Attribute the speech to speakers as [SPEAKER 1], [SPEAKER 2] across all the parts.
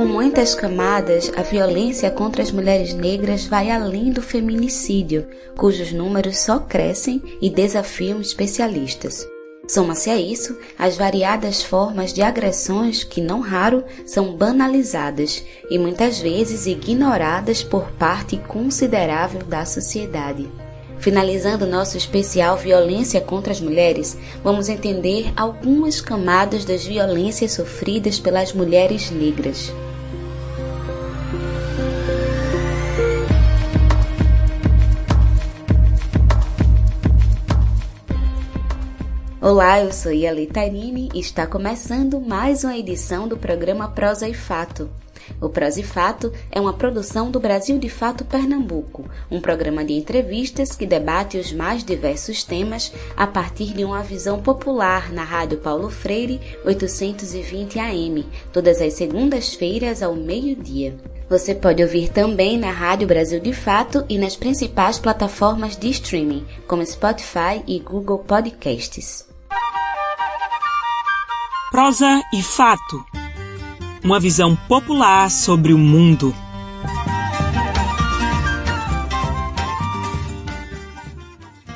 [SPEAKER 1] Com muitas camadas, a violência contra as mulheres negras vai além do feminicídio, cujos números só crescem e desafiam especialistas. Soma-se a isso as variadas formas de agressões que, não raro, são banalizadas e muitas vezes ignoradas por parte considerável da sociedade. Finalizando nosso especial Violência contra as Mulheres, vamos entender algumas camadas das violências sofridas pelas mulheres negras. Olá, eu sou Yali Tarini e está começando mais uma edição do programa Prosa e Fato. O Prosa e Fato é uma produção do Brasil de Fato Pernambuco, um programa de entrevistas que debate os mais diversos temas a partir de uma visão popular na Rádio Paulo Freire 820 AM, todas as segundas-feiras ao meio-dia. Você pode ouvir também na Rádio Brasil de Fato e nas principais plataformas de streaming, como Spotify e Google Podcasts.
[SPEAKER 2] Prosa e fato. Uma visão popular sobre o mundo.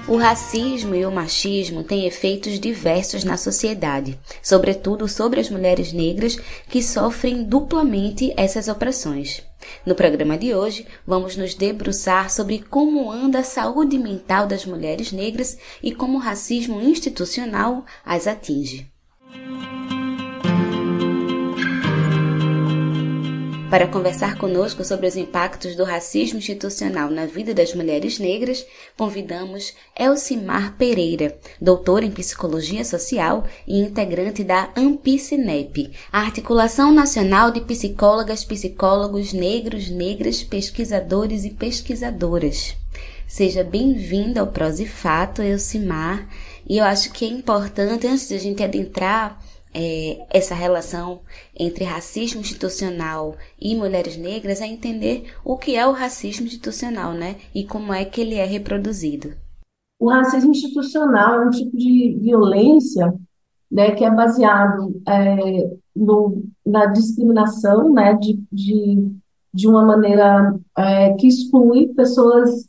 [SPEAKER 1] O racismo e o machismo têm efeitos diversos na sociedade, sobretudo sobre as mulheres negras que sofrem duplamente essas opressões. No programa de hoje, vamos nos debruçar sobre como anda a saúde mental das mulheres negras e como o racismo institucional as atinge. Para conversar conosco sobre os impactos do racismo institucional na vida das mulheres negras, convidamos Elcimar Pereira, doutora em Psicologia Social e integrante da AMPICINEP, a Articulação Nacional de Psicólogas, Psicólogos Negros, Negras, Pesquisadores e Pesquisadoras. Seja bem-vinda ao Prosifato, Elcimar, e eu acho que é importante, antes de a gente adentrar é, essa relação entre racismo institucional e mulheres negras é entender o que é o racismo institucional, né? E como é que ele é reproduzido.
[SPEAKER 3] O racismo institucional é um tipo de violência né, que é baseado é, no, na discriminação, né, de, de, de uma maneira é, que exclui pessoas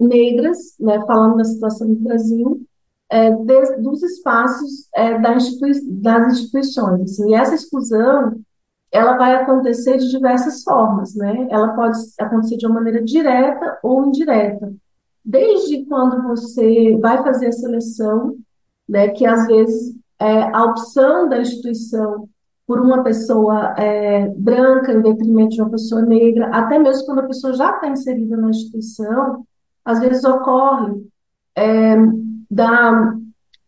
[SPEAKER 3] negras, né, falando da situação do Brasil, é, de, dos espaços é, da institui das instituições. Assim, e essa exclusão ela vai acontecer de diversas formas, né? Ela pode acontecer de uma maneira direta ou indireta. Desde quando você vai fazer a seleção, né, que às vezes é, a opção da instituição por uma pessoa é, branca em detrimento de uma pessoa negra, até mesmo quando a pessoa já está inserida na instituição, às vezes ocorre é, da,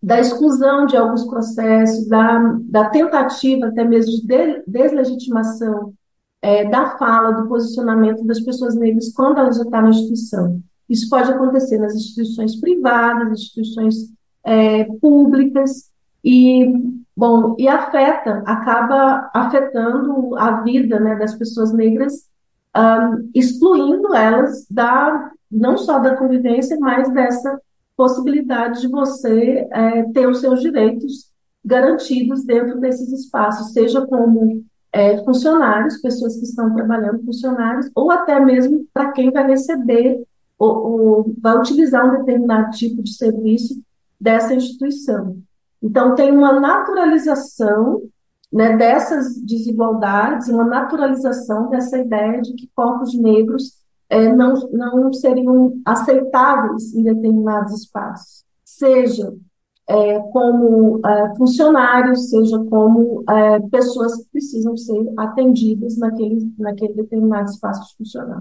[SPEAKER 3] da exclusão de alguns processos, da, da tentativa até mesmo de deslegitimação é, da fala, do posicionamento das pessoas negras quando elas já estão na instituição. Isso pode acontecer nas instituições privadas, instituições é, públicas, e, bom, e afeta, acaba afetando a vida né, das pessoas negras, um, excluindo elas da, não só da convivência, mas dessa possibilidade de você é, ter os seus direitos garantidos dentro desses espaços, seja como é, funcionários, pessoas que estão trabalhando, funcionários, ou até mesmo para quem vai receber ou, ou, vai utilizar um determinado tipo de serviço dessa instituição. Então, tem uma naturalização né, dessas desigualdades, uma naturalização dessa ideia de que corpos negros é, não, não seriam aceitáveis em determinados espaços, seja é, como é, funcionários, seja como é, pessoas que precisam ser atendidas naquele, naquele determinado espaço funcional.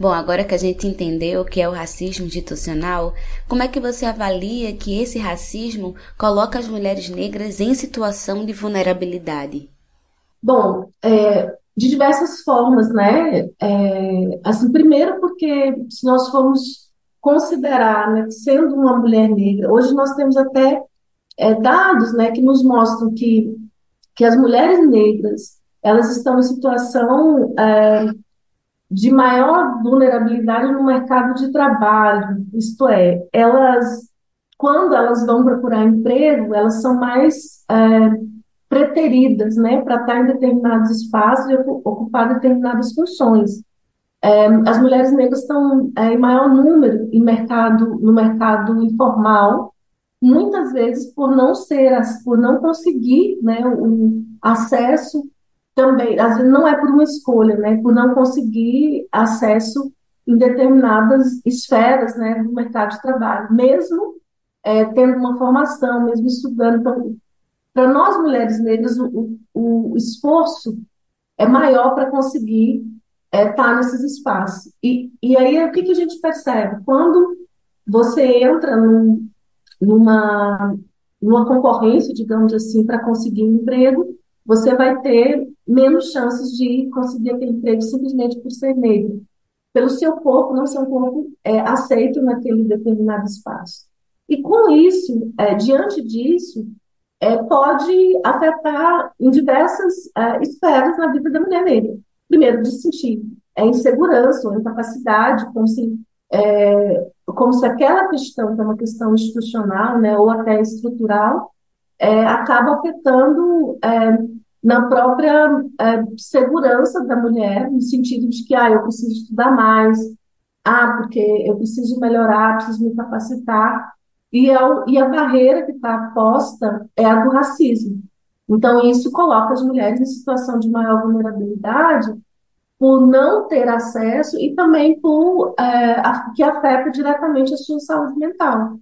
[SPEAKER 1] Bom, agora que a gente entendeu o que é o racismo institucional, como é que você avalia que esse racismo coloca as mulheres negras em situação de vulnerabilidade?
[SPEAKER 3] Bom, é, de diversas formas, né? É, assim, primeiro porque se nós formos considerar, né, sendo uma mulher negra, hoje nós temos até é, dados, né, que nos mostram que que as mulheres negras elas estão em situação é, de maior vulnerabilidade no mercado de trabalho, isto é, elas quando elas vão procurar emprego, elas são mais é, preteridas, né, para estar em determinados espaços e ocupar determinadas funções. É, as mulheres negras estão é, em maior número em mercado, no mercado informal, muitas vezes por não ser, por não conseguir né, o acesso também, às vezes não é por uma escolha, né, por não conseguir acesso em determinadas esferas né, do mercado de trabalho, mesmo é, tendo uma formação, mesmo estudando. Então, para nós mulheres negras, o, o, esforço é maior para conseguir estar é, tá nesses espaços. E, e aí, o que, que a gente percebe? Quando você entra num, numa, numa concorrência, digamos assim, para conseguir um emprego, você vai ter menos chances de conseguir aquele emprego simplesmente por ser negro, pelo seu corpo não ser um corpo é, aceito naquele determinado espaço. E com isso, é, diante disso, é, pode afetar em diversas é, esferas na vida da mulher negra. Primeiro, de sentir é, insegurança ou incapacidade, como se, é, como se aquela questão, que é uma questão institucional né, ou até estrutural, é, acaba afetando é, na própria segurança da mulher, no sentido de que ah, eu preciso estudar mais, ah, porque eu preciso melhorar, preciso me capacitar. E, é o, e a barreira que está posta é a do racismo. Então, isso coloca as mulheres em situação de maior vulnerabilidade por não ter acesso e também por é, a, que afeta diretamente a sua saúde mental.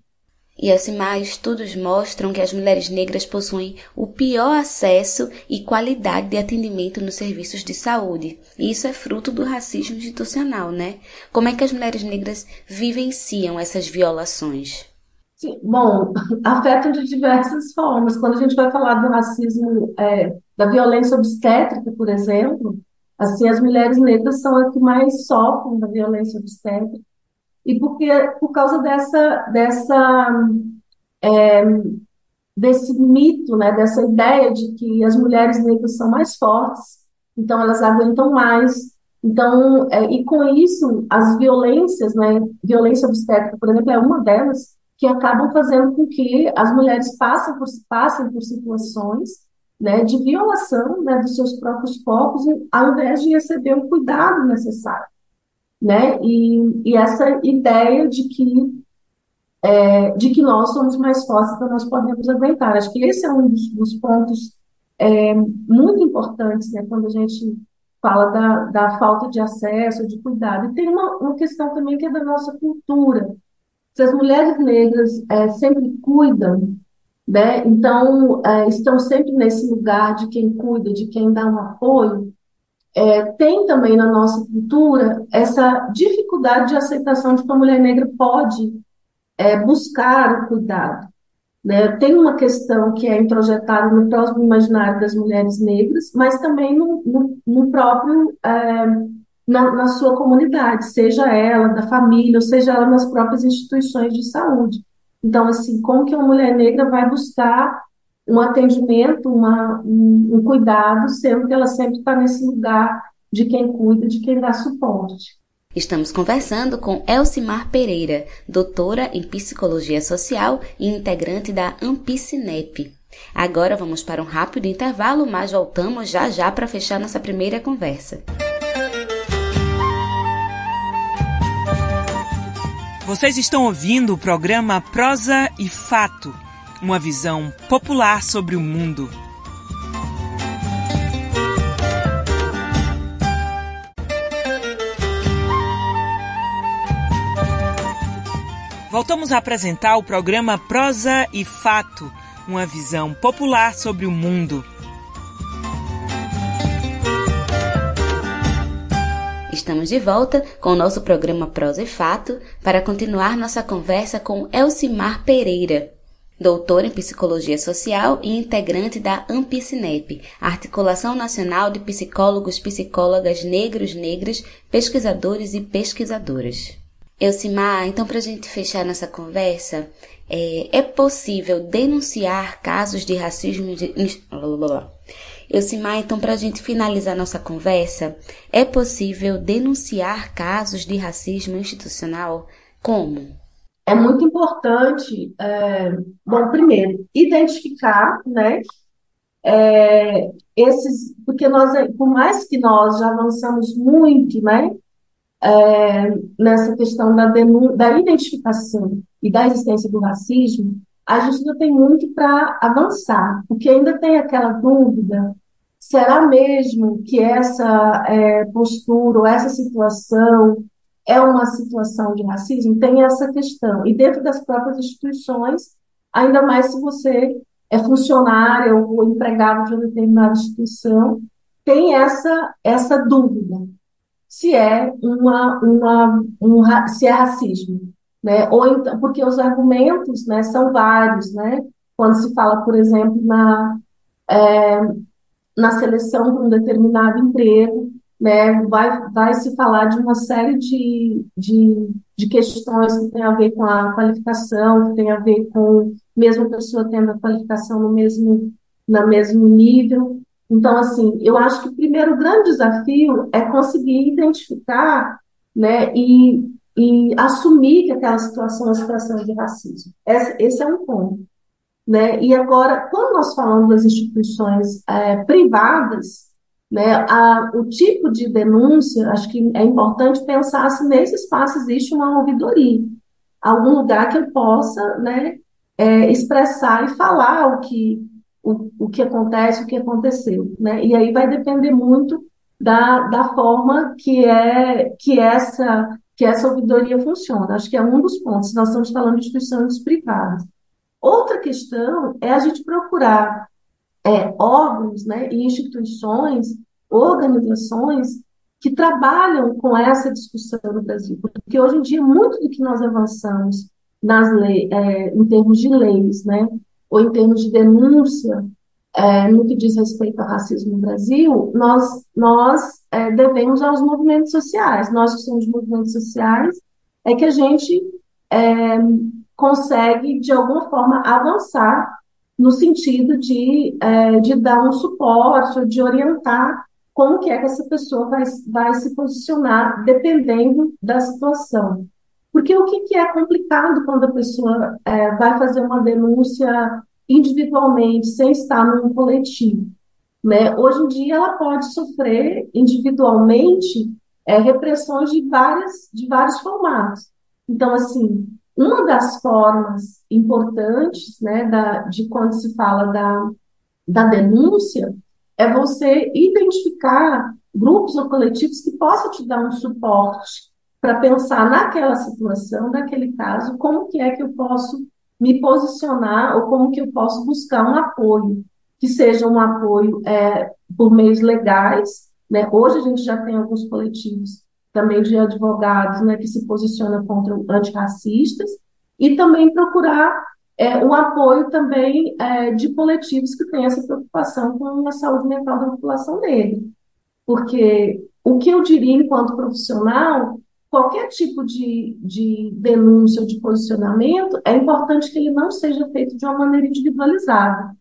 [SPEAKER 1] E Elcimar, estudos mostram que as mulheres negras possuem o pior acesso e qualidade de atendimento nos serviços de saúde. E isso é fruto do racismo institucional, né? Como é que as mulheres negras vivenciam essas violações?
[SPEAKER 3] Sim, bom, afetam de diversas formas. Quando a gente vai falar do racismo, é, da violência obstétrica, por exemplo, assim, as mulheres negras são as que mais sofrem da violência obstétrica e porque por causa dessa dessa é, desse mito, né, dessa ideia de que as mulheres negras são mais fortes, então elas aguentam mais. Então, é, e com isso, as violências, né, violência obstétrica, por exemplo, é uma delas que acabam fazendo com que as mulheres passem por, passem por situações né, de violação né, dos seus próprios corpos, ao invés de receber o cuidado necessário né? E, e essa ideia de que é, de que nós somos mais fortes, então nós podemos aguentar. Acho que esse é um dos, dos pontos é, muito importantes, né? Quando a gente fala da, da falta de acesso, de cuidado. E tem uma, uma questão também que é da nossa cultura. Se as mulheres negras é, sempre cuidam, né? Então é, estão sempre nesse lugar de quem cuida, de quem dá um apoio, é, tem também na nossa cultura essa dificuldade de aceitação de que a mulher negra pode é, buscar o cuidado. Né? Tem uma questão que é introjetada no próximo imaginário das mulheres negras, mas também no, no, no próprio, é, na, na sua comunidade, seja ela da família, ou seja ela nas próprias instituições de saúde. Então, assim, como que uma mulher negra vai buscar um atendimento, uma, um, um cuidado, sendo que ela sempre está nesse lugar de quem cuida, de quem dá suporte.
[SPEAKER 1] Estamos conversando com Elcimar Pereira, doutora em Psicologia Social e integrante da Ampicinep. Agora vamos para um rápido intervalo, mas voltamos já já para fechar nossa primeira conversa.
[SPEAKER 2] Vocês estão ouvindo o programa Prosa e Fato uma visão popular sobre o mundo. Voltamos a apresentar o programa Prosa e Fato, uma visão popular sobre o mundo.
[SPEAKER 1] Estamos de volta com o nosso programa Prosa e Fato para continuar nossa conversa com Elcimar Pereira, doutor em Psicologia Social e integrante da Ampicinep, Articulação Nacional de Psicólogos, Psicólogas Negros, Negras, Pesquisadores e Pesquisadoras. Elcimar, então para a gente fechar nossa conversa, é, é, possível denunciar casos de racismo... De... Elcimar, então para a gente finalizar nossa conversa, é possível denunciar casos de racismo institucional? Como?
[SPEAKER 3] é muito importante, é, bom, primeiro, identificar, né, é, esses, porque nós, por mais que nós já avançamos muito, né, é, nessa questão da, da identificação e da existência do racismo, a gente ainda tem muito para avançar, porque ainda tem aquela dúvida: será mesmo que essa é, postura ou essa situação é uma situação de racismo? Tem essa questão. E dentro das próprias instituições, ainda mais se você é funcionário ou empregado de uma determinada instituição, tem essa, essa dúvida se é uma, uma um, se é racismo, né? Ou então, porque os argumentos, né, são vários, né? Quando se fala, por exemplo, na é, na seleção para um determinado emprego, né, vai, vai se falar de uma série de, de, de questões que tem a ver com a qualificação, que tem a ver com mesmo pessoa tendo a qualificação no mesmo, na mesmo nível. Então, assim, eu acho que o primeiro grande desafio é conseguir identificar né, e, e assumir que aquela situação é uma situação de racismo. Esse, é um ponto. Né? E agora, quando nós falamos das instituições é, privadas, né, a, o tipo de denúncia, acho que é importante pensar se nesse espaço existe uma ouvidoria, algum lugar que eu possa né, é, expressar e falar o que, o, o que acontece, o que aconteceu. Né? E aí vai depender muito da, da forma que, é, que, essa, que essa ouvidoria funciona. Acho que é um dos pontos, nós estamos falando de instituições privadas. Outra questão é a gente procurar é, órgãos né, e instituições, organizações que trabalham com essa discussão no Brasil. Porque hoje em dia, muito do que nós avançamos nas leis, é, em termos de leis, né, ou em termos de denúncia, é, no que diz respeito ao racismo no Brasil, nós, nós é, devemos aos movimentos sociais. Nós que somos movimentos sociais, é que a gente é, consegue, de alguma forma, avançar no sentido de, é, de dar um suporte, de orientar como que é que essa pessoa vai, vai se posicionar dependendo da situação. Porque o que, que é complicado quando a pessoa é, vai fazer uma denúncia individualmente, sem estar num coletivo? Né? Hoje em dia, ela pode sofrer individualmente é, repressões de, várias, de vários formatos. Então, assim, uma das formas importantes né, da, de quando se fala da, da denúncia é você identificar grupos ou coletivos que possam te dar um suporte para pensar naquela situação, naquele caso, como que é que eu posso me posicionar ou como que eu posso buscar um apoio, que seja um apoio é, por meios legais. Né? Hoje a gente já tem alguns coletivos também de advogados né, que se posicionam contra antirracistas, e também procurar é, o apoio também é, de coletivos que têm essa preocupação com a saúde mental da população negra. Porque o que eu diria enquanto profissional, qualquer tipo de, de denúncia ou de posicionamento, é importante que ele não seja feito de uma maneira individualizada.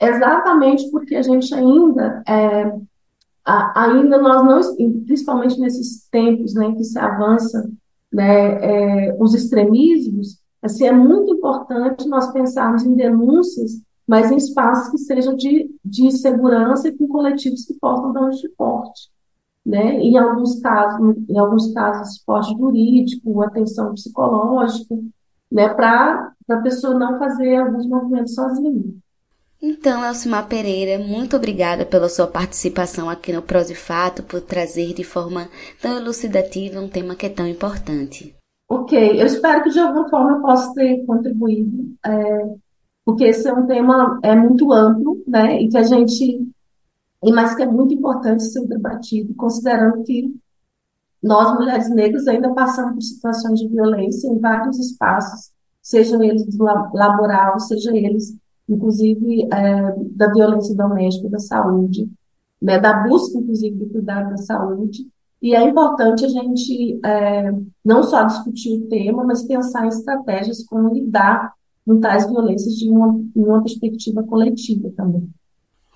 [SPEAKER 3] Exatamente porque a gente ainda é, ainda nós não, principalmente nesses tempos né, em que se avança né, é, os extremismos, assim, é muito importante nós pensarmos em denúncias, mas em espaços que sejam de, de segurança e com coletivos que possam dar um suporte. Né? Em alguns casos, em alguns casos, suporte jurídico, atenção psicológica, né? para a pessoa não fazer alguns movimentos sozinha.
[SPEAKER 1] Então, Elcimar Pereira, muito obrigada pela sua participação aqui no Prosifato, por trazer de forma tão elucidativa um tema que é tão importante.
[SPEAKER 3] Ok, eu espero que de alguma forma eu possa ter contribuído, é, porque esse é um tema é muito amplo, né, e que a gente, e mas que é muito importante ser debatido, considerando que nós, mulheres negras, ainda passamos por situações de violência em vários espaços, sejam eles laboral, sejam eles inclusive é, da violência doméstica, da saúde, né, da busca, inclusive, do cuidado da saúde. E é importante a gente é, não só discutir o tema, mas pensar em estratégias como lidar com tais violências de uma, uma perspectiva coletiva também.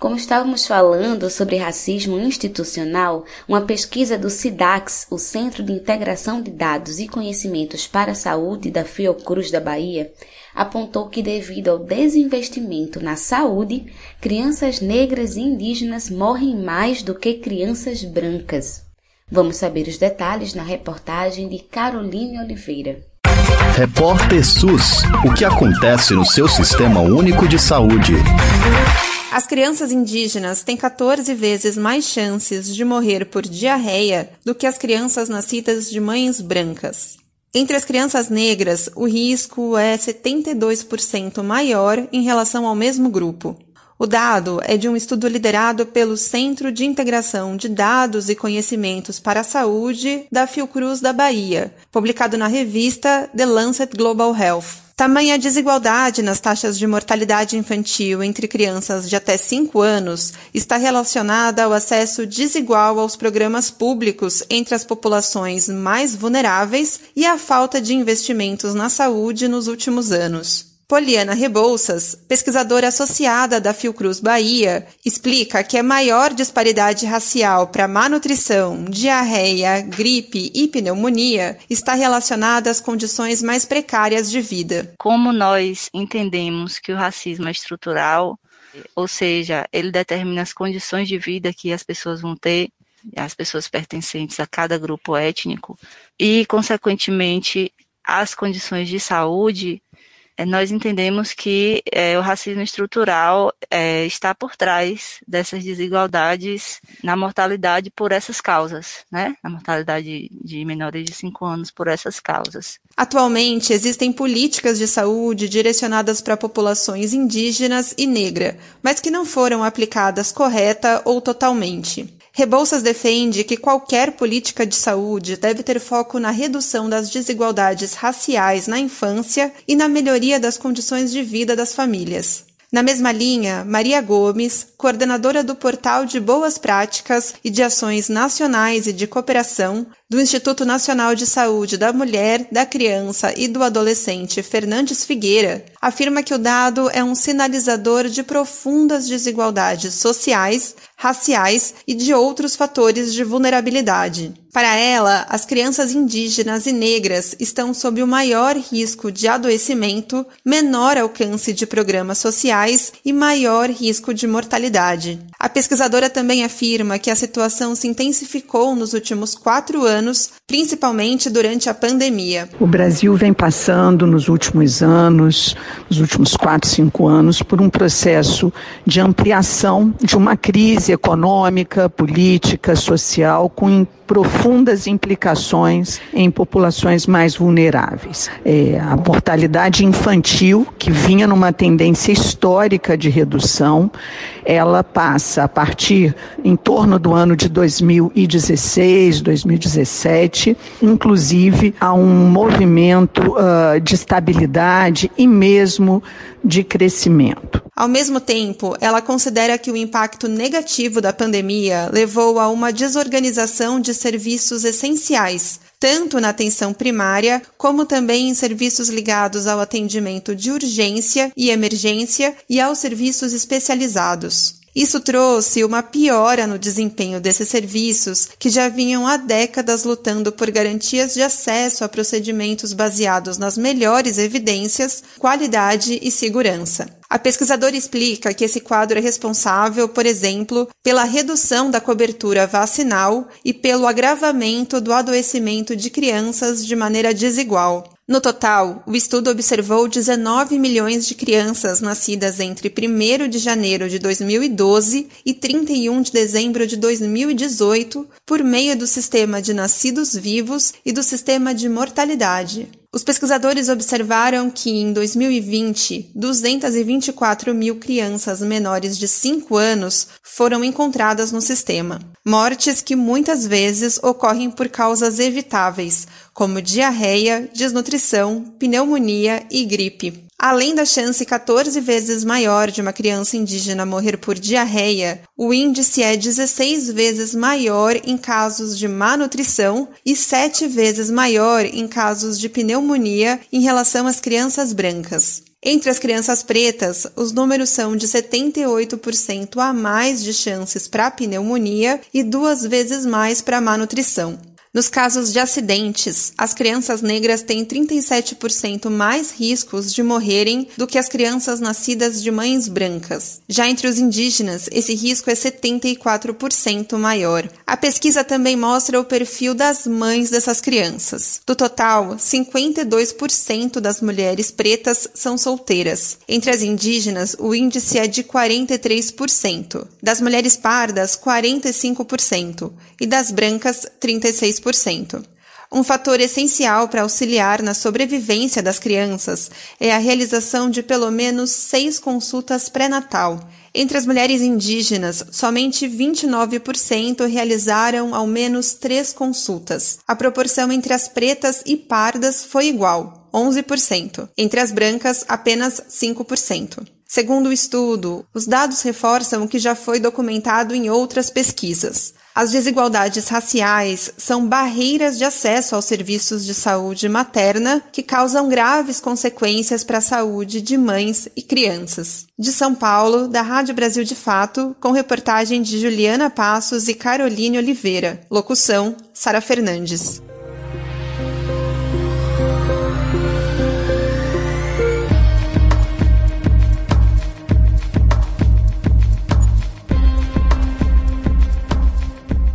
[SPEAKER 1] Como estávamos falando sobre racismo institucional, uma pesquisa do SIDAX, o Centro de Integração de Dados e Conhecimentos para a Saúde da Fiocruz da Bahia, apontou que, devido ao desinvestimento na saúde, crianças negras e indígenas morrem mais do que crianças brancas. Vamos saber os detalhes na reportagem de Caroline Oliveira.
[SPEAKER 4] Repórter SUS: O que acontece no seu sistema único de saúde?
[SPEAKER 5] As crianças indígenas têm 14 vezes mais chances de morrer por diarreia do que as crianças nascidas de mães brancas. Entre as crianças negras, o risco é 72% maior em relação ao mesmo grupo. O dado é de um estudo liderado pelo Centro de Integração de Dados e Conhecimentos para a Saúde da Fiocruz da Bahia, publicado na revista The Lancet Global Health. Tamanha desigualdade nas taxas de mortalidade infantil entre crianças de até 5 anos está relacionada ao acesso desigual aos programas públicos entre as populações mais vulneráveis e à falta de investimentos na saúde nos últimos anos. Poliana Rebouças, pesquisadora associada da Fiocruz Bahia, explica que a maior disparidade racial para má nutrição, diarreia, gripe e pneumonia está relacionada às condições mais precárias de vida.
[SPEAKER 6] Como nós entendemos que o racismo é estrutural, ou seja, ele determina as condições de vida que as pessoas vão ter, as pessoas pertencentes a cada grupo étnico, e, consequentemente, as condições de saúde é, nós entendemos que é, o racismo estrutural é, está por trás dessas desigualdades na mortalidade por essas causas, né? Na mortalidade de menores de 5 anos por essas causas.
[SPEAKER 5] Atualmente, existem políticas de saúde direcionadas para populações indígenas e negra, mas que não foram aplicadas correta ou totalmente. Rebouças defende que qualquer política de saúde deve ter foco na redução das desigualdades raciais na infância e na melhoria das condições de vida das famílias. Na mesma linha, Maria Gomes, coordenadora do Portal de Boas Práticas e de Ações Nacionais e de Cooperação do Instituto Nacional de Saúde da Mulher, da Criança e do Adolescente Fernandes Figueira, afirma que o dado é um sinalizador de profundas desigualdades sociais, raciais e de outros fatores de vulnerabilidade. Para ela, as crianças indígenas e negras estão sob o maior risco de adoecimento, menor alcance de programas sociais e maior risco de mortalidade. A pesquisadora também afirma que a situação se intensificou nos últimos quatro anos, anos principalmente durante a pandemia.
[SPEAKER 7] O Brasil vem passando nos últimos anos, nos últimos quatro, cinco anos, por um processo de ampliação de uma crise econômica, política, social, com profundas implicações em populações mais vulneráveis. É, a mortalidade infantil, que vinha numa tendência histórica de redução, ela passa a partir em torno do ano de 2016, 2017, inclusive a um movimento uh, de estabilidade e mesmo de crescimento.
[SPEAKER 5] Ao mesmo tempo, ela considera que o impacto negativo da pandemia levou a uma desorganização de serviços essenciais, tanto na atenção primária, como também em serviços ligados ao atendimento de urgência e emergência e aos serviços especializados. Isso trouxe uma piora no desempenho desses serviços, que já vinham há décadas lutando por garantias de acesso a procedimentos baseados nas melhores evidências, qualidade e segurança. A pesquisadora explica que esse quadro é responsável, por exemplo, pela redução da cobertura vacinal e pelo agravamento do adoecimento de crianças de maneira desigual. No total, o estudo observou 19 milhões de crianças nascidas entre 1 de janeiro de 2012 e 31 de dezembro de 2018 por meio do sistema de nascidos vivos e do sistema de mortalidade. Os pesquisadores observaram que, em 2020, 224 mil crianças menores de 5 anos foram encontradas no sistema. Mortes que muitas vezes ocorrem por causas evitáveis, como diarreia, desnutrição, pneumonia e gripe. Além da chance 14 vezes maior de uma criança indígena morrer por diarreia, o índice é 16 vezes maior em casos de má nutrição e 7 vezes maior em casos de pneumonia em relação às crianças brancas. Entre as crianças pretas, os números são de 78% a mais de chances para pneumonia e duas vezes mais para má nutrição. Nos casos de acidentes, as crianças negras têm 37% mais riscos de morrerem do que as crianças nascidas de mães brancas. Já entre os indígenas, esse risco é 74% maior. A pesquisa também mostra o perfil das mães dessas crianças. Do total, 52% das mulheres pretas são solteiras. Entre as indígenas, o índice é de 43%. Das mulheres pardas, 45%. E das brancas, 36%. Um fator essencial para auxiliar na sobrevivência das crianças é a realização de pelo menos seis consultas pré-natal. Entre as mulheres indígenas, somente 29% realizaram ao menos três consultas. A proporção entre as pretas e pardas foi igual, 11%. Entre as brancas, apenas 5%. Segundo o estudo, os dados reforçam o que já foi documentado em outras pesquisas. As desigualdades raciais são barreiras de acesso aos serviços de saúde materna que causam graves consequências para a saúde de mães e crianças. De São Paulo, da Rádio Brasil de Fato, com reportagem de Juliana Passos e Caroline Oliveira. Locução: Sara Fernandes.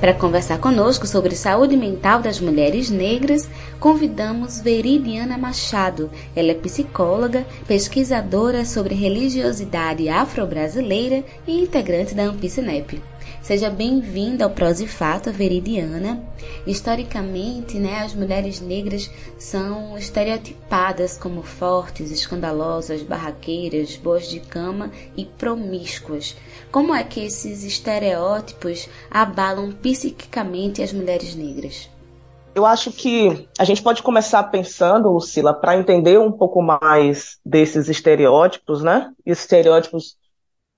[SPEAKER 1] Para conversar conosco sobre saúde mental das mulheres negras, convidamos Veridiana Machado. Ela é psicóloga, pesquisadora sobre religiosidade afro-brasileira e integrante da Ampicinep. Seja bem-vinda ao Prose Fato, Veridiana. Historicamente, né, as mulheres negras são estereotipadas como fortes, escandalosas, barraqueiras, boas de cama e promíscuas. Como é que esses estereótipos abalam psiquicamente as mulheres negras?
[SPEAKER 8] Eu acho que a gente pode começar pensando, Lucila, para entender um pouco mais desses estereótipos, né? E estereótipos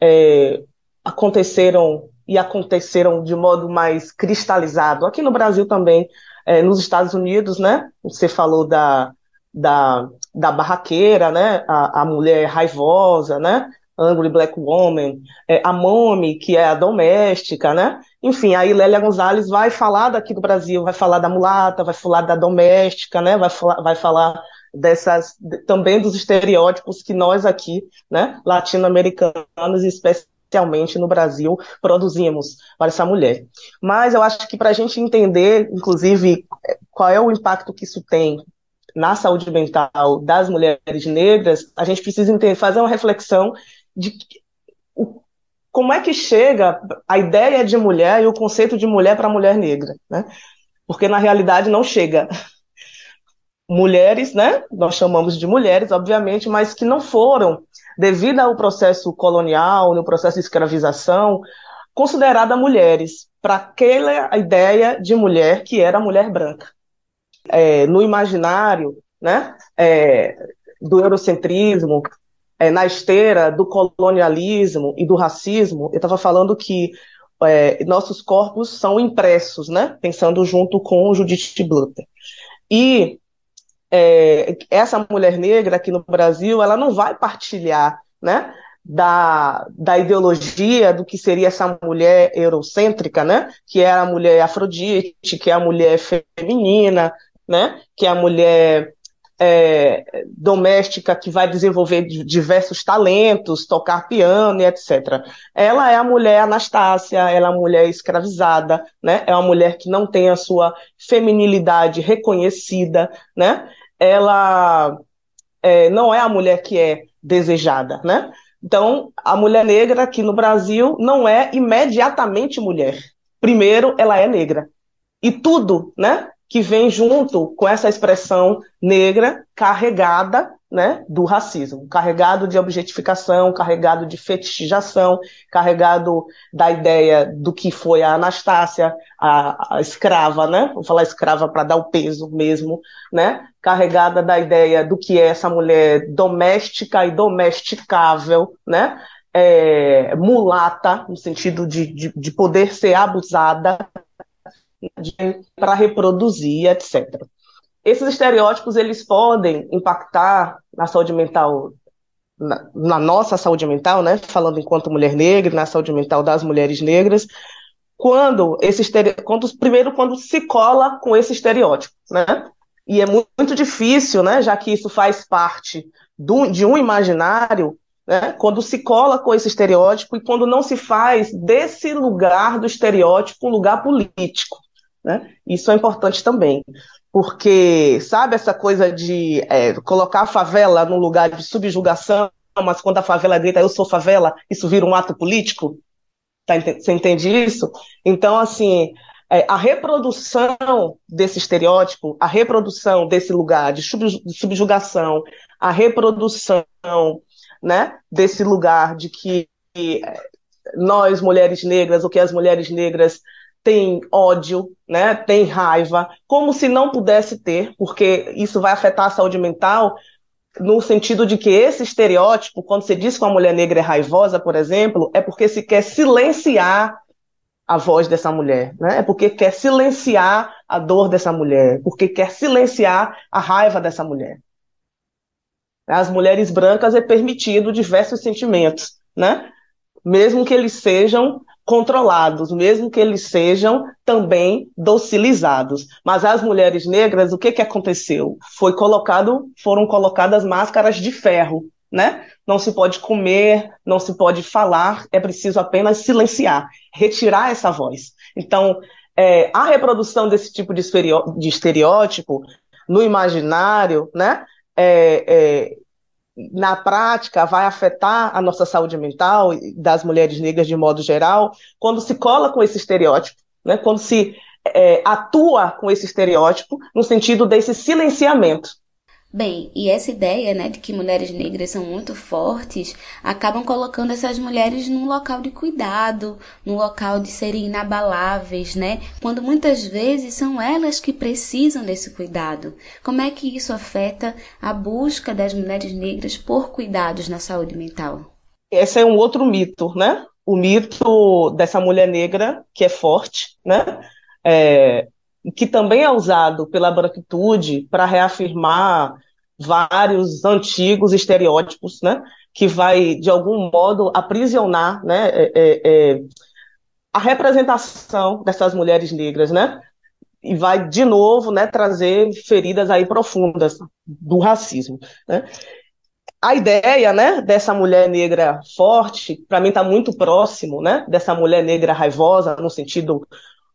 [SPEAKER 8] é, aconteceram e aconteceram de modo mais cristalizado. Aqui no Brasil também, é, nos Estados Unidos, né? Você falou da, da, da barraqueira, né? A, a mulher raivosa, né? Angry Black Woman, é, a Mommy, que é a doméstica, né? Enfim, aí Lélia Gonzalez vai falar daqui do Brasil, vai falar da mulata, vai falar da doméstica, né? Vai falar, vai falar dessas também dos estereótipos que nós aqui, né, latino-americanos, especialmente especialmente no Brasil, produzimos para essa mulher. Mas eu acho que para a gente entender, inclusive, qual é o impacto que isso tem na saúde mental das mulheres negras, a gente precisa entender, fazer uma reflexão de o, como é que chega a ideia de mulher e o conceito de mulher para a mulher negra, né? Porque na realidade não chega. Mulheres, né? Nós chamamos de mulheres, obviamente, mas que não foram devido ao processo colonial, no processo de escravização, considerada mulheres, para aquela ideia de mulher que era a mulher branca. É, no imaginário né, é, do eurocentrismo, é, na esteira do colonialismo e do racismo, eu estava falando que é, nossos corpos são impressos, né, pensando junto com Judith Butler. E é, essa mulher negra aqui no Brasil, ela não vai partilhar, né, da, da ideologia do que seria essa mulher eurocêntrica, né, que é a mulher afrodite, que é a mulher feminina, né, que é a mulher é, doméstica que vai desenvolver diversos talentos, tocar piano e etc. Ela é a mulher Anastácia, ela é a mulher escravizada, né? É uma mulher que não tem a sua feminilidade reconhecida, né? Ela é, não é a mulher que é desejada, né? Então, a mulher negra aqui no Brasil não é imediatamente mulher. Primeiro, ela é negra. E tudo, né, que vem junto com essa expressão negra carregada, né, do racismo, carregado de objetificação, carregado de fetichização, carregado da ideia do que foi a Anastácia, a, a escrava, né, vou falar escrava para dar o peso mesmo, né, carregada da ideia do que é essa mulher doméstica e domesticável, né, é, mulata, no sentido de, de, de poder ser abusada para reproduzir, etc. Esses estereótipos eles podem impactar na saúde mental, na, na, nossa saúde mental, né? Falando enquanto mulher negra, na saúde mental das mulheres negras, quando esse quando primeiro quando se cola com esse estereótipo, né? E é muito, muito difícil, né? Já que isso faz parte do, de um imaginário, né? Quando se cola com esse estereótipo e quando não se faz desse lugar do estereótipo um lugar político. Né? Isso é importante também, porque, sabe, essa coisa de é, colocar a favela num lugar de subjugação, mas quando a favela grita eu sou favela, isso vira um ato político? Tá, você entende isso? Então, assim, é, a reprodução desse estereótipo, a reprodução desse lugar de subjugação, a reprodução né, desse lugar de que é, nós, mulheres negras, o que as mulheres negras tem ódio, né, tem raiva, como se não pudesse ter, porque isso vai afetar a saúde mental, no sentido de que esse estereótipo, quando se diz que uma mulher negra é raivosa, por exemplo, é porque se quer silenciar a voz dessa mulher, né? É porque quer silenciar a dor dessa mulher, porque quer silenciar a raiva dessa mulher. As mulheres brancas é permitido diversos sentimentos, né? Mesmo que eles sejam controlados, mesmo que eles sejam também docilizados. Mas as mulheres negras, o que, que aconteceu? Foi colocado, foram colocadas máscaras de ferro, né? Não se pode comer, não se pode falar, é preciso apenas silenciar, retirar essa voz. Então, é, a reprodução desse tipo de, estereótipo no imaginário, né? É, é, na prática vai afetar a nossa saúde mental das mulheres negras de modo geral, quando se cola com esse estereótipo, né? quando se é, atua com esse estereótipo no sentido desse silenciamento.
[SPEAKER 1] Bem, e essa ideia, né, de que mulheres negras são muito fortes, acabam colocando essas mulheres num local de cuidado, num local de serem inabaláveis, né? Quando muitas vezes são elas que precisam desse cuidado. Como é que isso afeta a busca das mulheres negras por cuidados na saúde mental?
[SPEAKER 8] Esse é um outro mito, né? O mito dessa mulher negra que é forte, né? É, que também é usado pela branquitude para reafirmar vários antigos estereótipos, né, que vai, de algum modo, aprisionar né, é, é, é, a representação dessas mulheres negras, né, e vai, de novo, né, trazer feridas aí profundas do racismo. Né. A ideia né, dessa mulher negra forte, para mim, está muito próximo né, dessa mulher negra raivosa, no sentido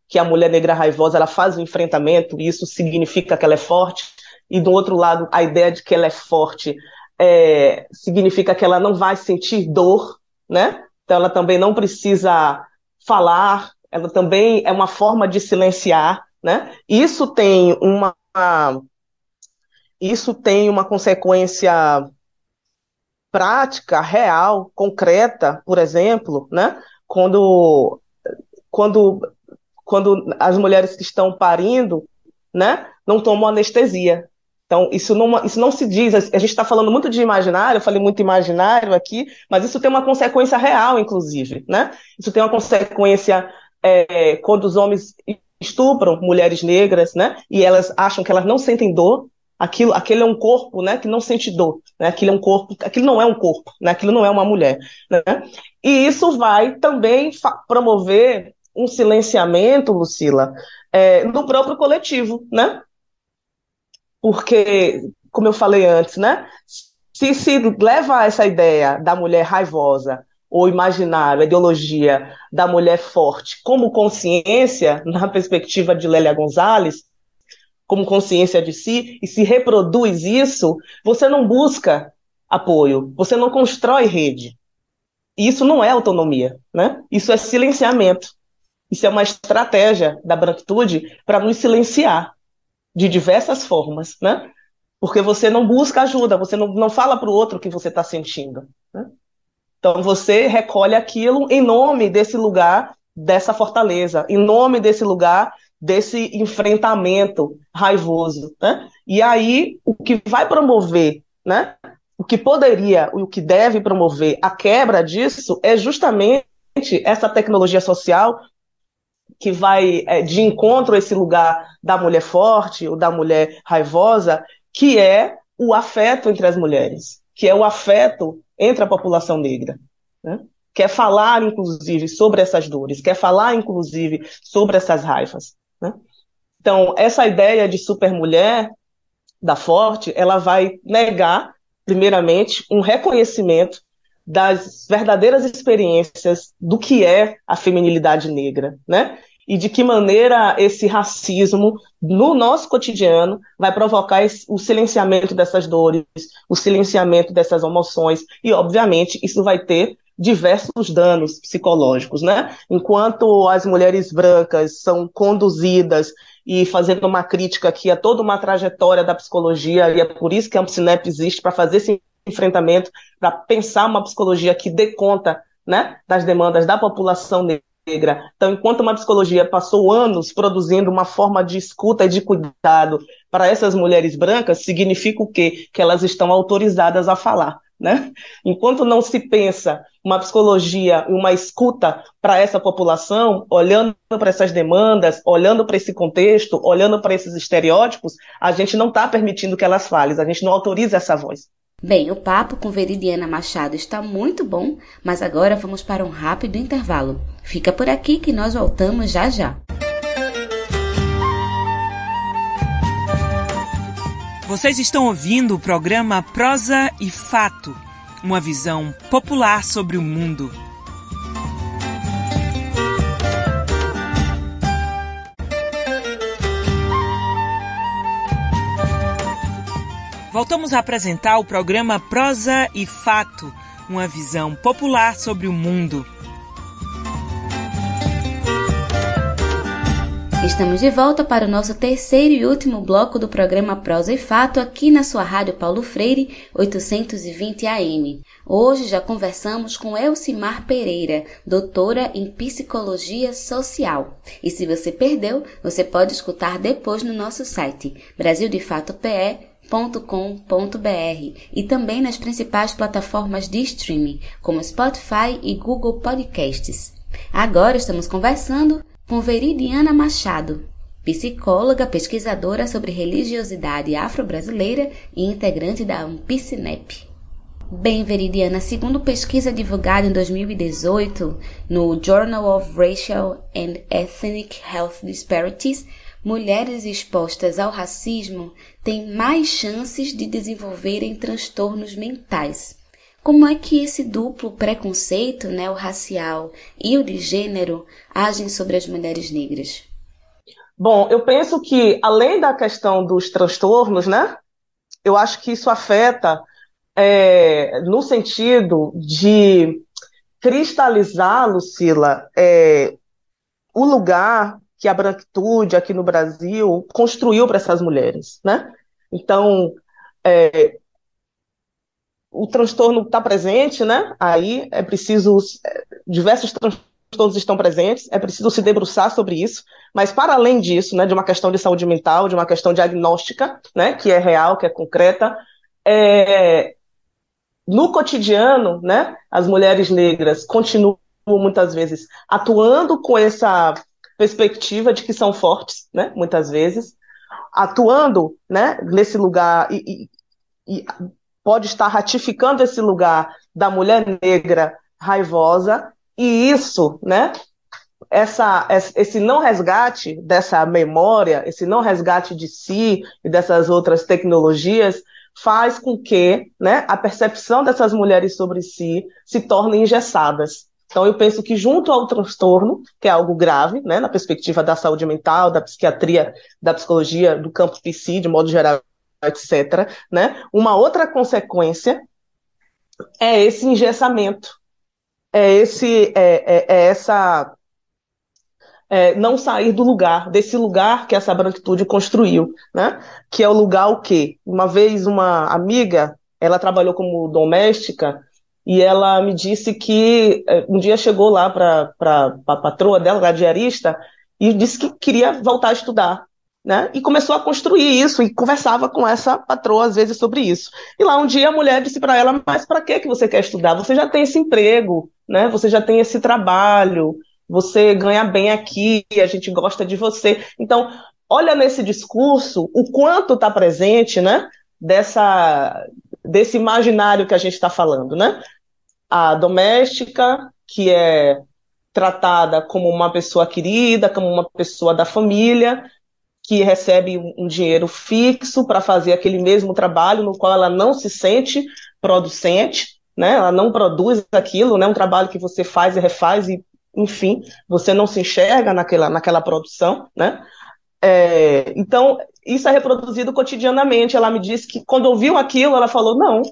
[SPEAKER 8] que a mulher negra raivosa ela faz o enfrentamento, e isso significa que ela é forte, e do outro lado, a ideia de que ela é forte é, significa que ela não vai sentir dor, né? Então ela também não precisa falar, ela também é uma forma de silenciar, né? Isso tem uma isso tem uma consequência prática, real, concreta, por exemplo, né? Quando quando quando as mulheres que estão parindo, né, não tomam anestesia. Então, isso não, isso não se diz, a gente está falando muito de imaginário, eu falei muito imaginário aqui, mas isso tem uma consequência real, inclusive, né? Isso tem uma consequência é, quando os homens estupram mulheres negras, né? E elas acham que elas não sentem dor, aquilo, aquele é um corpo, né? Que não sente dor, né? Aquilo é um corpo, aquilo não é um corpo, né? Aquilo não é uma mulher, né? E isso vai também promover um silenciamento, Lucila, é, no próprio coletivo, né? Porque, como eu falei antes, né? Se se leva essa ideia da mulher raivosa ou imaginário, a ideologia da mulher forte como consciência, na perspectiva de Lélia Gonzalez, como consciência de si, e se reproduz isso, você não busca apoio, você não constrói rede. E isso não é autonomia, né? Isso é silenciamento. Isso é uma estratégia da branquitude para nos silenciar de diversas formas, né? porque você não busca ajuda, você não, não fala para o outro o que você está sentindo. Né? Então você recolhe aquilo em nome desse lugar, dessa fortaleza, em nome desse lugar, desse enfrentamento raivoso. Né? E aí o que vai promover, né? o que poderia, o que deve promover a quebra disso é justamente essa tecnologia social que vai é, de encontro a esse lugar da mulher forte ou da mulher raivosa, que é o afeto entre as mulheres, que é o afeto entre a população negra. Né? Quer falar, inclusive, sobre essas dores, quer falar, inclusive, sobre essas raivas. Né? Então, essa ideia de supermulher, da forte, ela vai negar, primeiramente, um reconhecimento das verdadeiras experiências do que é a feminilidade negra, né? e de que maneira esse racismo no nosso cotidiano vai provocar o silenciamento dessas dores, o silenciamento dessas emoções e, obviamente, isso vai ter diversos danos psicológicos, né? Enquanto as mulheres brancas são conduzidas e fazendo uma crítica aqui a toda uma trajetória da psicologia, e é por isso que a Amcinep existe, para fazer esse enfrentamento, para pensar uma psicologia que dê conta né, das demandas da população negra. Então, enquanto uma psicologia passou anos produzindo uma forma de escuta e de cuidado para essas mulheres brancas, significa o quê? Que elas estão autorizadas a falar. Né? Enquanto não se pensa uma psicologia, uma escuta para essa população, olhando para essas demandas, olhando para esse contexto, olhando para esses estereótipos, a gente não está permitindo que elas falem, a gente não autoriza essa voz.
[SPEAKER 1] Bem, o papo com Veridiana Machado está muito bom, mas agora vamos para um rápido intervalo. Fica por aqui que nós voltamos já já.
[SPEAKER 2] Vocês estão ouvindo o programa Prosa e Fato, uma visão popular sobre o mundo. Voltamos a apresentar o programa Prosa e Fato, uma visão popular sobre o mundo.
[SPEAKER 1] Estamos de volta para o nosso terceiro e último bloco do programa Prosa e Fato aqui na sua rádio Paulo Freire 820 AM. Hoje já conversamos com Elcimar Pereira, doutora em Psicologia Social. E se você perdeu, você pode escutar depois no nosso site brasildefato.pe com.br e também nas principais plataformas de streaming, como Spotify e Google Podcasts. Agora estamos conversando com Veridiana Machado, psicóloga, pesquisadora sobre religiosidade afro-brasileira e integrante da Ampicnep. Bem, Veridiana, segundo pesquisa divulgada em 2018 no Journal of Racial and Ethnic Health Disparities, mulheres expostas ao racismo têm mais chances de desenvolverem transtornos mentais. Como é que esse duplo preconceito, né, o racial e o de gênero, agem sobre as mulheres negras?
[SPEAKER 8] Bom, eu penso que, além da questão dos transtornos, né, eu acho que isso afeta é, no sentido de cristalizar, Lucila, é, o lugar que a branquitude aqui no Brasil construiu para essas mulheres, né? Então, é, o transtorno está presente, né? Aí é preciso é, diversos transtornos estão presentes, é preciso se debruçar sobre isso, mas para além disso, né, de uma questão de saúde mental, de uma questão diagnóstica, né, que é real, que é concreta, é, no cotidiano, né, as mulheres negras continuam muitas vezes atuando com essa perspectiva de que são fortes, né, muitas vezes, atuando né, nesse lugar e, e, e pode estar ratificando esse lugar da mulher negra raivosa, e isso, né, essa, esse não resgate dessa memória, esse não resgate de si e dessas outras tecnologias, faz com que né, a percepção dessas mulheres sobre si se torne engessadas. Então, eu penso que, junto ao transtorno, que é algo grave, né, na perspectiva da saúde mental, da psiquiatria, da psicologia, do campo psi, de modo geral, etc., né, uma outra consequência é esse engessamento, é, esse, é, é, é essa é, não sair do lugar, desse lugar que essa branquitude construiu, né? Que é o lugar o quê? Uma vez uma amiga, ela trabalhou como doméstica e ela me disse que é, um dia chegou lá para a patroa dela, a diarista, e disse que queria voltar a estudar. Né? E começou a construir isso e conversava com essa patroa às vezes sobre isso. E lá um dia a mulher disse para ela: "Mas para que que você quer estudar? Você já tem esse emprego, né? Você já tem esse trabalho, você ganha bem aqui, a gente gosta de você". Então, olha nesse discurso o quanto está presente, né? Dessa desse imaginário que a gente está falando, né? A doméstica que é tratada como uma pessoa querida, como uma pessoa da família, que recebe um, dinheiro fixo para fazer aquele mesmo trabalho no qual ela não se sente producente, né? Ela não produz aquilo, né? Um trabalho que você faz e refaz e, enfim, você não se enxerga naquela, naquela produção, né? É, então, isso é reproduzido cotidianamente. Ela me disse que quando ouviu aquilo, ela falou: não,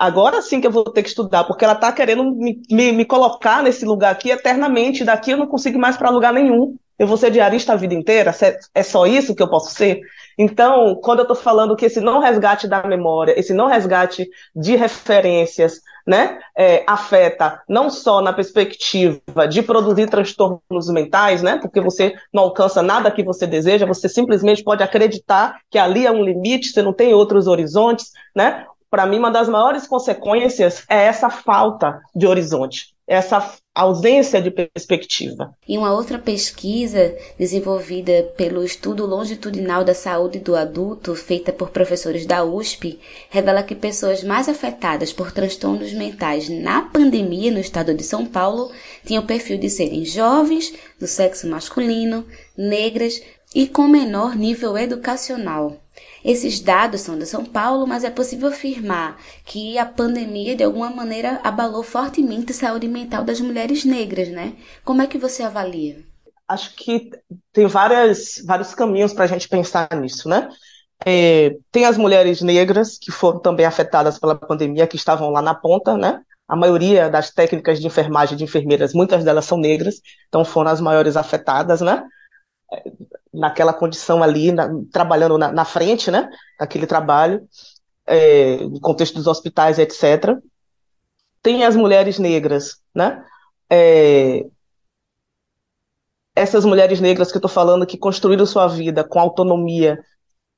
[SPEAKER 8] agora sim que eu vou ter que estudar, porque ela está querendo me, me, me, colocar nesse lugar aqui eternamente, daqui eu não consigo mais para lugar nenhum. Eu vou ser diarista a vida inteira? É só isso que eu posso ser? Então, quando eu estou falando que esse não resgate da memória, esse não resgate de referências, né, é, afeta não só na perspectiva de produzir transtornos mentais, né, porque você não alcança nada que você deseja, você simplesmente pode acreditar que ali é um limite, você não tem outros horizontes, né, para mim, uma das maiores consequências é essa falta de horizonte, essa ausência de perspectiva.
[SPEAKER 1] Em uma outra pesquisa desenvolvida pelo Estudo Longitudinal da Saúde do Adulto, feita por professores da USP, revela que pessoas mais afetadas por transtornos mentais na pandemia no estado de São Paulo tinham o perfil de serem jovens, do sexo masculino, negras e com menor nível educacional. Esses dados são de São Paulo, mas é possível afirmar que a pandemia de alguma maneira abalou fortemente a saúde mental das mulheres negras, né? Como é que você avalia?
[SPEAKER 8] Acho que tem várias, vários caminhos para a gente pensar nisso, né? É, tem as mulheres negras que foram também afetadas pela pandemia, que estavam lá na ponta, né? A maioria das técnicas de enfermagem de enfermeiras, muitas delas são negras, então foram as maiores afetadas, né? Naquela condição ali, na, trabalhando na, na, frente, né, daquele trabalho, é, no contexto dos hospitais, etc. Tem as mulheres negras, né, é, essas mulheres negras que eu estou falando que construíram sua vida com autonomia,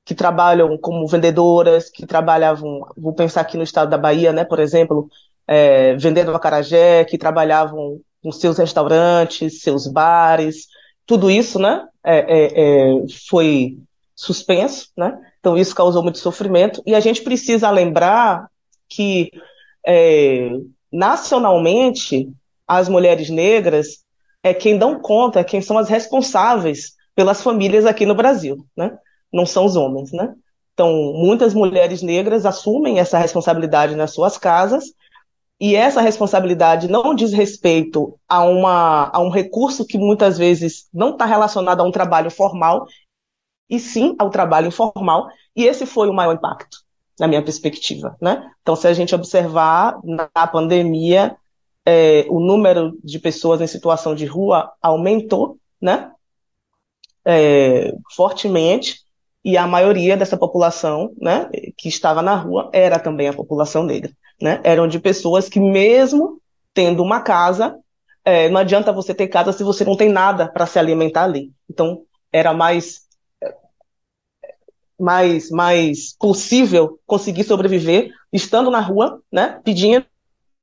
[SPEAKER 8] que trabalham como vendedoras, que trabalhavam, vou pensar aqui no estado da Bahia, né, por exemplo, é, vendendo acarajé, que trabalhavam com seus restaurantes, seus bares, tudo isso, né, é, é, é, foi suspenso, né? Então isso causou muito sofrimento e a gente precisa lembrar que é, nacionalmente as mulheres negras é quem dão conta, é quem são as responsáveis pelas famílias aqui no Brasil, né? Não são os homens, né? Então muitas mulheres negras assumem essa responsabilidade nas suas casas e essa responsabilidade não diz respeito a, uma, a um recurso que muitas vezes não está relacionado a um trabalho formal, e sim ao trabalho informal, e esse foi o maior impacto, na minha perspectiva. Né? Então, se a gente observar na pandemia, é, o número de pessoas em situação de rua aumentou né? É, fortemente, e a maioria dessa população né, que estava na rua era também a população negra né? Eram de pessoas que, mesmo tendo uma casa, é, não adianta você ter casa se você não tem nada para se alimentar ali. Então, era mais, mais, mais possível conseguir sobreviver estando na rua, né? Pedindo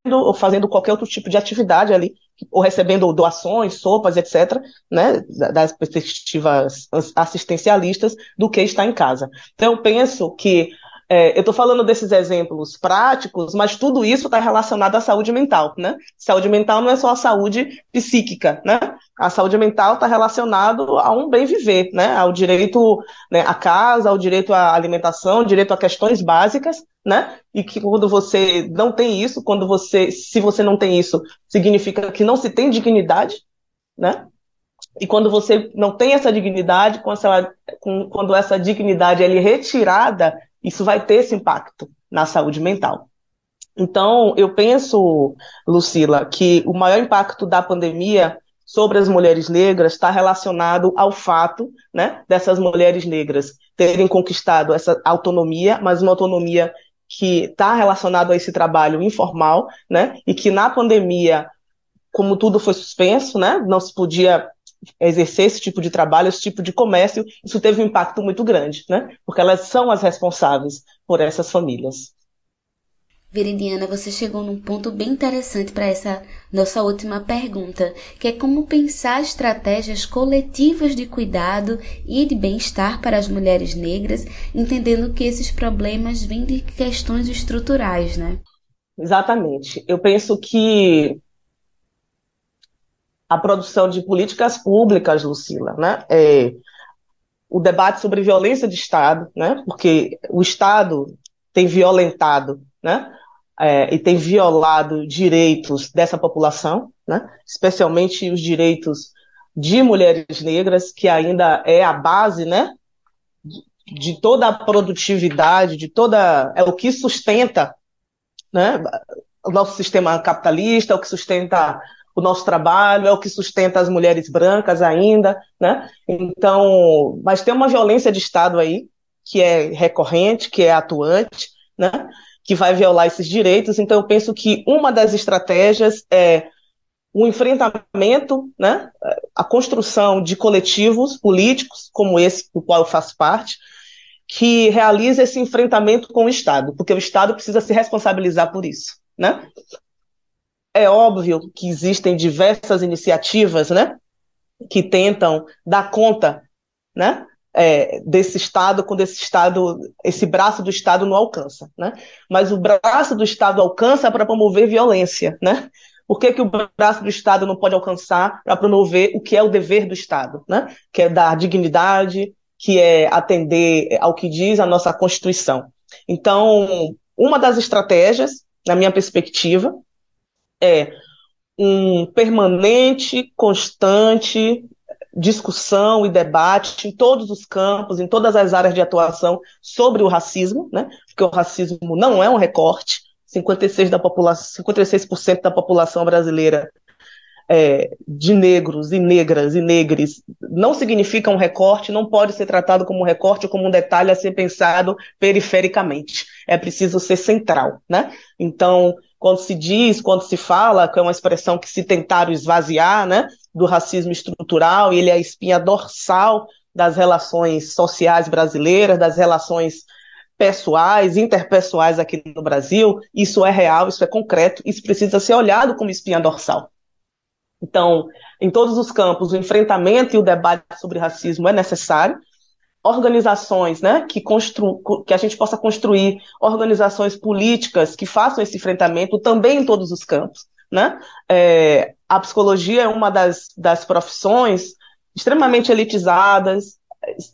[SPEAKER 8] ou fazendo qualquer outro tipo de atividade ali, ou recebendo doações, sopas, etc., né, das perspectivas assistencialistas, do que estar em casa. Então, eu penso que é, eu estou falando desses exemplos práticos, mas tudo isso está relacionado à saúde mental, né? Saúde mental não é só a saúde psíquica, né? A saúde mental está relacionado a um bem viver, né? Ao direito né, à casa, ao direito à alimentação, direito a questões básicas, né? E que quando você não tem isso, quando você, se você não tem isso, significa que não se tem dignidade, né? E quando você não tem essa dignidade, quando essa, quando essa dignidade é retirada isso vai ter esse impacto na saúde mental. Então, eu penso, Lucila, que o maior impacto da pandemia sobre as mulheres negras está relacionado ao fato né, dessas mulheres negras terem conquistado essa autonomia, mas uma autonomia que está relacionada a esse trabalho informal, né, e que na pandemia, como tudo foi suspenso, né, não se podia exercer esse tipo de trabalho, esse tipo de comércio, isso teve um impacto muito grande, né, porque elas são as responsáveis por essas famílias.
[SPEAKER 1] Viridiana, você chegou num ponto bem interessante para essa nossa última pergunta, que é como pensar estratégias coletivas de cuidado e de bem-estar para as mulheres negras, entendendo que esses problemas vêm de questões estruturais, né?
[SPEAKER 8] Exatamente. Eu penso que a produção de políticas públicas, Lucila, né? É, o debate sobre violência de Estado, né? Porque o Estado tem violentado, né? é, e tem violado direitos dessa população, né? especialmente os direitos de mulheres negras, que ainda é a base né? de, de toda a produtividade, de toda. é o que sustenta né? o nosso sistema capitalista, é o que sustenta o nosso trabalho, é o que sustenta as mulheres brancas ainda, né? Então, mas tem uma violência de Estado aí que é recorrente, que é atuante, né? Que vai violar esses direitos. Então, eu penso que uma das estratégias é o enfrentamento, né, a construção de coletivos políticos, como esse do qual eu faço parte, que realiza esse enfrentamento com o Estado, porque o Estado precisa se responsabilizar por isso. Né? É óbvio que existem diversas iniciativas né, que tentam dar conta né, é, desse Estado quando esse Estado, esse braço do Estado não alcança, né? Mas o braço do Estado alcança para promover violência, né? Por que, que o braço do Estado não pode alcançar para promover o que é o dever do Estado, né? Que é dar dignidade, que é atender ao que diz a nossa Constituição. Então, uma das estratégias, na minha perspectiva, é um permanente, constante discussão e debate em todos os campos, em todas as áreas de atuação sobre o racismo, né? porque o racismo não é um recorte, 56%, da população, 56 da população brasileira é, de negros e negras e negres não significa um recorte, não pode ser tratado como um recorte ou como um detalhe a ser pensado perifericamente. É preciso ser central, né? Então, quando se diz, quando se fala, que é uma expressão que se tentaram esvaziar, né, do racismo estrutural, ele é a espinha dorsal das relações sociais brasileiras, das relações pessoais, interpessoais aqui no Brasil, isso é real, isso é concreto, isso precisa ser olhado como espinha dorsal. Então, em todos os campos, o enfrentamento e o debate sobre racismo é necessário, organizações, né, que, constru que a gente possa construir organizações políticas que façam esse enfrentamento também em todos os campos, né? É, a psicologia é uma das, das profissões extremamente elitizadas,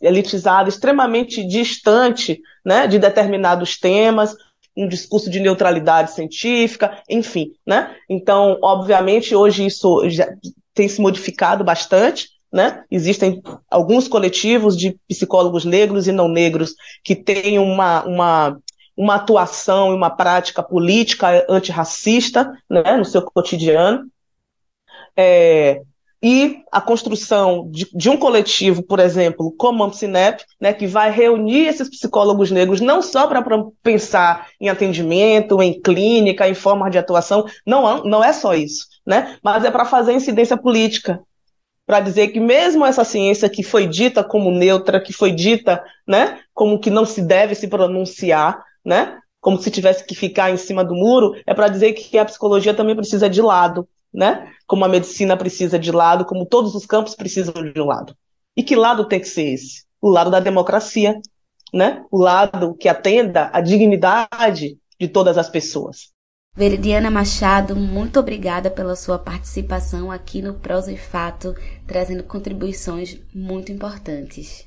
[SPEAKER 8] elitizada, extremamente distante, né, de determinados temas, um discurso de neutralidade científica, enfim, né? Então, obviamente, hoje isso tem se modificado bastante, né? Existem alguns coletivos de psicólogos negros e não negros que têm uma, uma, uma atuação e uma prática política antirracista né, no seu cotidiano. É, e a construção de, de, um coletivo, por exemplo, como a Ampsinep, né, que vai reunir esses psicólogos negros não só para pensar em atendimento, em clínica, em forma de atuação, não, não é só isso, né, mas é para fazer incidência política, para dizer que mesmo essa ciência que foi dita como neutra, que foi dita, né, como que não se deve se pronunciar, né, como se tivesse que ficar em cima do muro, é para dizer que a psicologia também precisa de lado, né, como a medicina precisa de lado, como todos os campos precisam de um lado. E que lado tem que ser esse? O lado da democracia, né, o lado que atenda à dignidade de todas as pessoas.
[SPEAKER 1] Veridiana Machado, muito obrigada pela sua participação aqui no Prosa e Fato, trazendo contribuições muito importantes.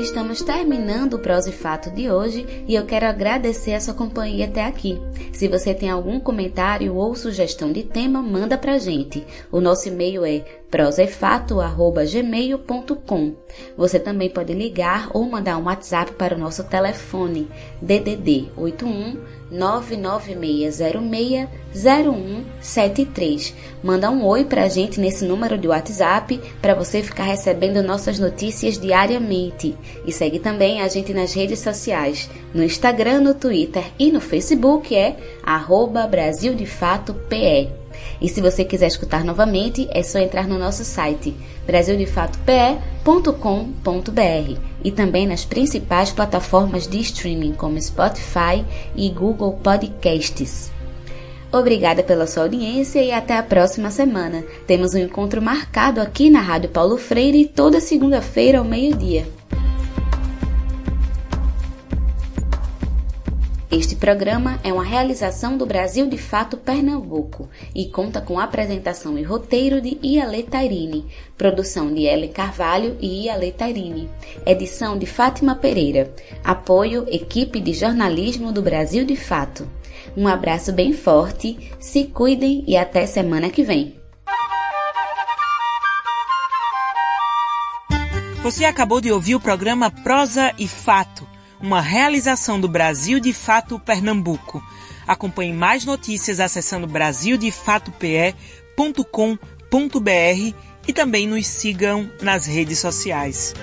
[SPEAKER 1] Estamos terminando o Prosa e Fato de hoje e eu quero agradecer a sua companhia até aqui. Se você tem algum comentário ou sugestão de tema, manda pra gente. O nosso e-mail é prosaefato@gmail.com. Você também pode ligar ou mandar um WhatsApp para o nosso telefone DDD 81 996060173. Manda um oi pra gente nesse número de WhatsApp para você ficar recebendo nossas notícias diariamente. E segue também a gente nas redes sociais. No Instagram, no Twitter e no Facebook é arroba Brasil de Fato PE. E se você quiser escutar novamente, é só entrar no nosso site brasildefatope.com.br e também nas principais plataformas de streaming como Spotify e Google Podcasts. Obrigada pela sua audiência e até a próxima semana. Temos um encontro marcado aqui na Rádio Paulo Freire toda segunda-feira ao meio-dia. Este programa é uma realização do Brasil de Fato Pernambuco e conta com apresentação e roteiro de Iale Tairine, produção de Ellen Carvalho e Iale Tairine, edição de Fátima Pereira, apoio equipe de jornalismo do Brasil de Fato. Um abraço bem forte, se cuidem e até semana que vem.
[SPEAKER 2] Você acabou de ouvir o programa Prosa e Fato uma realização do Brasil de Fato Pernambuco. Acompanhe mais notícias acessando brasildefatope.com.br e também nos sigam nas redes sociais.